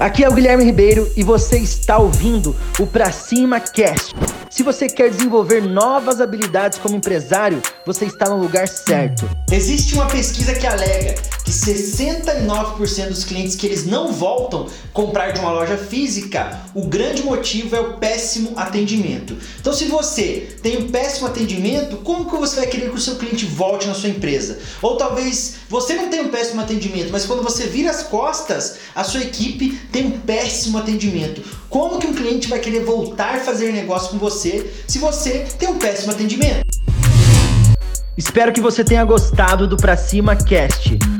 Aqui é o Guilherme Ribeiro e você está ouvindo o Pra Cima Cast. Se você quer desenvolver novas habilidades como empresário, você está no lugar certo. Existe uma pesquisa que alega que 69% dos clientes que eles não voltam comprar de uma loja física, o grande motivo é o péssimo atendimento. Então, se você tem um péssimo atendimento, como que você vai querer que o seu cliente volte na sua empresa? Ou talvez você não tenha um péssimo atendimento, mas quando você vira as costas, a sua equipe tem um péssimo atendimento. Como que um cliente vai querer voltar a fazer negócio com você se você tem um péssimo atendimento? Espero que você tenha gostado do Pra Cima Cast.